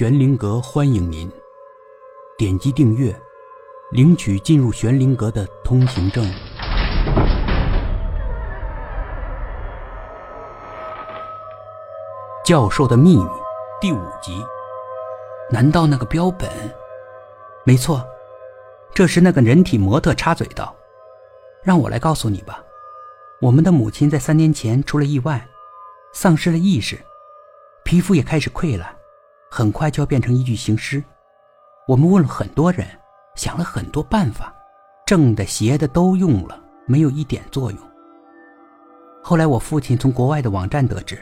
玄灵阁欢迎您，点击订阅，领取进入玄灵阁的通行证。教授的秘密第五集，难道那个标本？没错，这时那个人体模特插嘴道：“让我来告诉你吧，我们的母亲在三年前出了意外，丧失了意识，皮肤也开始溃烂。”很快就要变成一具行尸。我们问了很多人，想了很多办法，正的邪的都用了，没有一点作用。后来我父亲从国外的网站得知，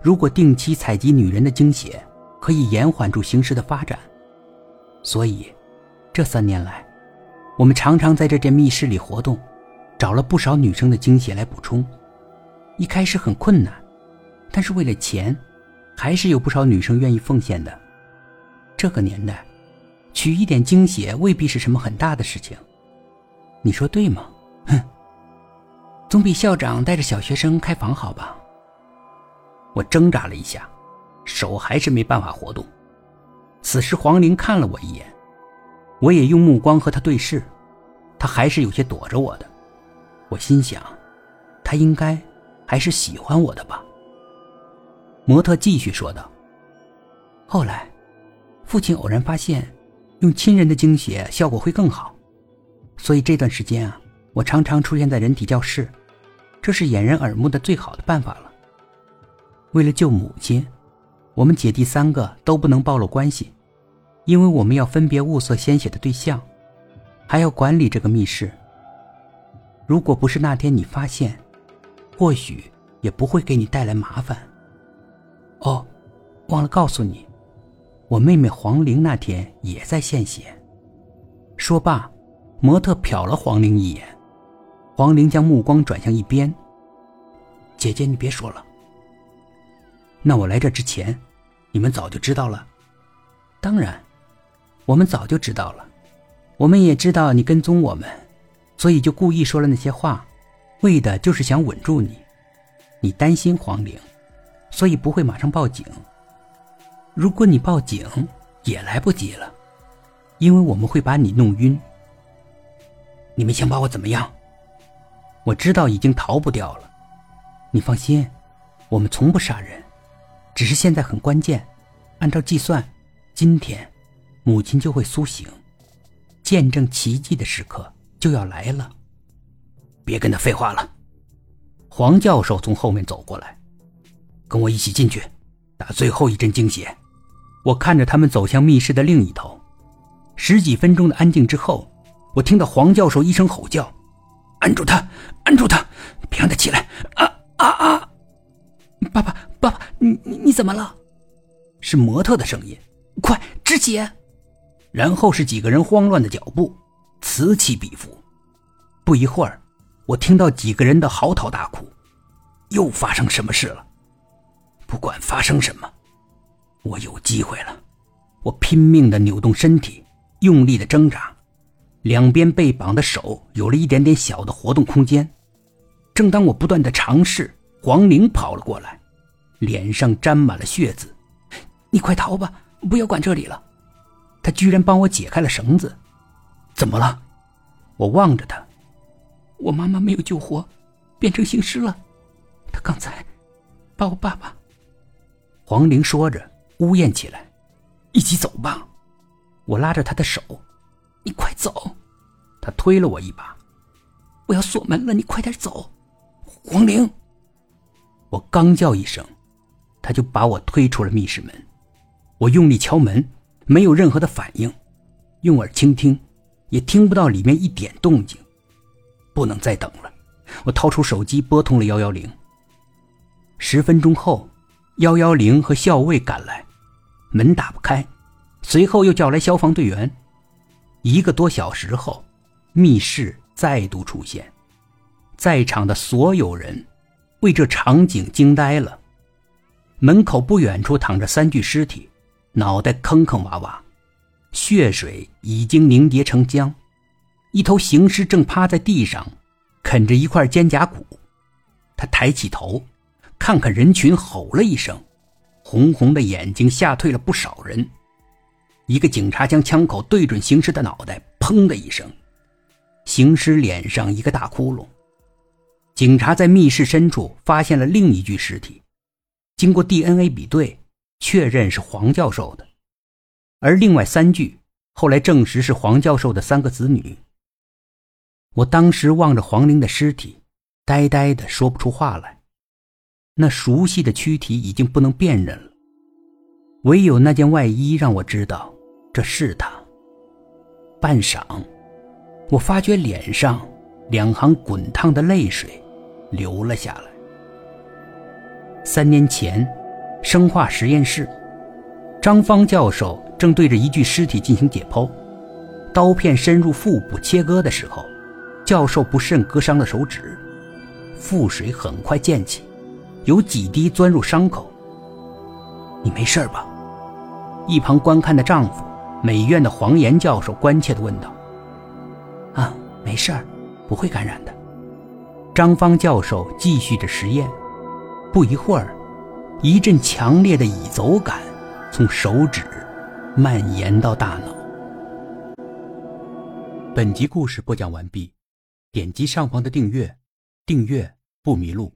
如果定期采集女人的精血，可以延缓住行尸的发展。所以，这三年来，我们常常在这间密室里活动，找了不少女生的精血来补充。一开始很困难，但是为了钱。还是有不少女生愿意奉献的。这个年代，取一点精血未必是什么很大的事情，你说对吗？哼，总比校长带着小学生开房好吧？我挣扎了一下，手还是没办法活动。此时黄玲看了我一眼，我也用目光和他对视，她还是有些躲着我的。我心想，她应该还是喜欢我的吧。模特继续说道：“后来，父亲偶然发现，用亲人的精血效果会更好，所以这段时间啊，我常常出现在人体教室，这是掩人耳目的最好的办法了。为了救母亲，我们姐弟三个都不能暴露关系，因为我们要分别物色鲜血的对象，还要管理这个密室。如果不是那天你发现，或许也不会给你带来麻烦。”哦，忘了告诉你，我妹妹黄玲那天也在献血。说罢，模特瞟了黄玲一眼，黄玲将目光转向一边。姐姐，你别说了。那我来这之前，你们早就知道了？当然，我们早就知道了。我们也知道你跟踪我们，所以就故意说了那些话，为的就是想稳住你。你担心黄玲。所以不会马上报警。如果你报警，也来不及了，因为我们会把你弄晕。你们想把我怎么样？我知道已经逃不掉了。你放心，我们从不杀人，只是现在很关键。按照计算，今天母亲就会苏醒，见证奇迹的时刻就要来了。别跟他废话了。黄教授从后面走过来。跟我一起进去，打最后一针精血。我看着他们走向密室的另一头。十几分钟的安静之后，我听到黄教授一声吼叫：“按住他，按住他，别让他起来！”啊啊啊！爸爸，爸爸，你你你怎么了？是模特的声音。快止血！然后是几个人慌乱的脚步，此起彼伏。不一会儿，我听到几个人的嚎啕大哭。又发生什么事了？不管发生什么，我有机会了。我拼命的扭动身体，用力的挣扎，两边被绑的手有了一点点小的活动空间。正当我不断的尝试，黄玲跑了过来，脸上沾满了血渍。你快逃吧，不要管这里了。他居然帮我解开了绳子。怎么了？我望着他。我妈妈没有救活，变成行尸了。他刚才把我爸爸。黄玲说着，呜咽起来：“一起走吧。”我拉着他的手：“你快走。”他推了我一把：“我要锁门了，你快点走。”黄玲，我刚叫一声，他就把我推出了密室门。我用力敲门，没有任何的反应，用耳倾听，也听不到里面一点动静。不能再等了，我掏出手机拨通了幺幺零。十分钟后。幺幺零和校尉赶来，门打不开，随后又叫来消防队员。一个多小时后，密室再度出现，在场的所有人为这场景惊呆了。门口不远处躺着三具尸体，脑袋坑坑洼洼，血水已经凝结成浆。一头行尸正趴在地上，啃着一块肩胛骨。他抬起头。看看人群，吼了一声，红红的眼睛吓退了不少人。一个警察将枪口对准行尸的脑袋，砰的一声，行尸脸上一个大窟窿。警察在密室深处发现了另一具尸体，经过 DNA 比对，确认是黄教授的，而另外三具后来证实是黄教授的三个子女。我当时望着黄玲的尸体，呆呆的说不出话来。那熟悉的躯体已经不能辨认了，唯有那件外衣让我知道这是他。半晌，我发觉脸上两行滚烫的泪水流了下来。三年前，生化实验室，张芳教授正对着一具尸体进行解剖，刀片深入腹部切割的时候，教授不慎割伤了手指，腹水很快溅起。有几滴钻入伤口。你没事吧？一旁观看的丈夫，美院的黄岩教授关切地问道。啊，没事，不会感染的。张芳教授继续着实验。不一会儿，一阵强烈的已走感从手指蔓延到大脑。本集故事播讲完毕，点击上方的订阅，订阅不迷路。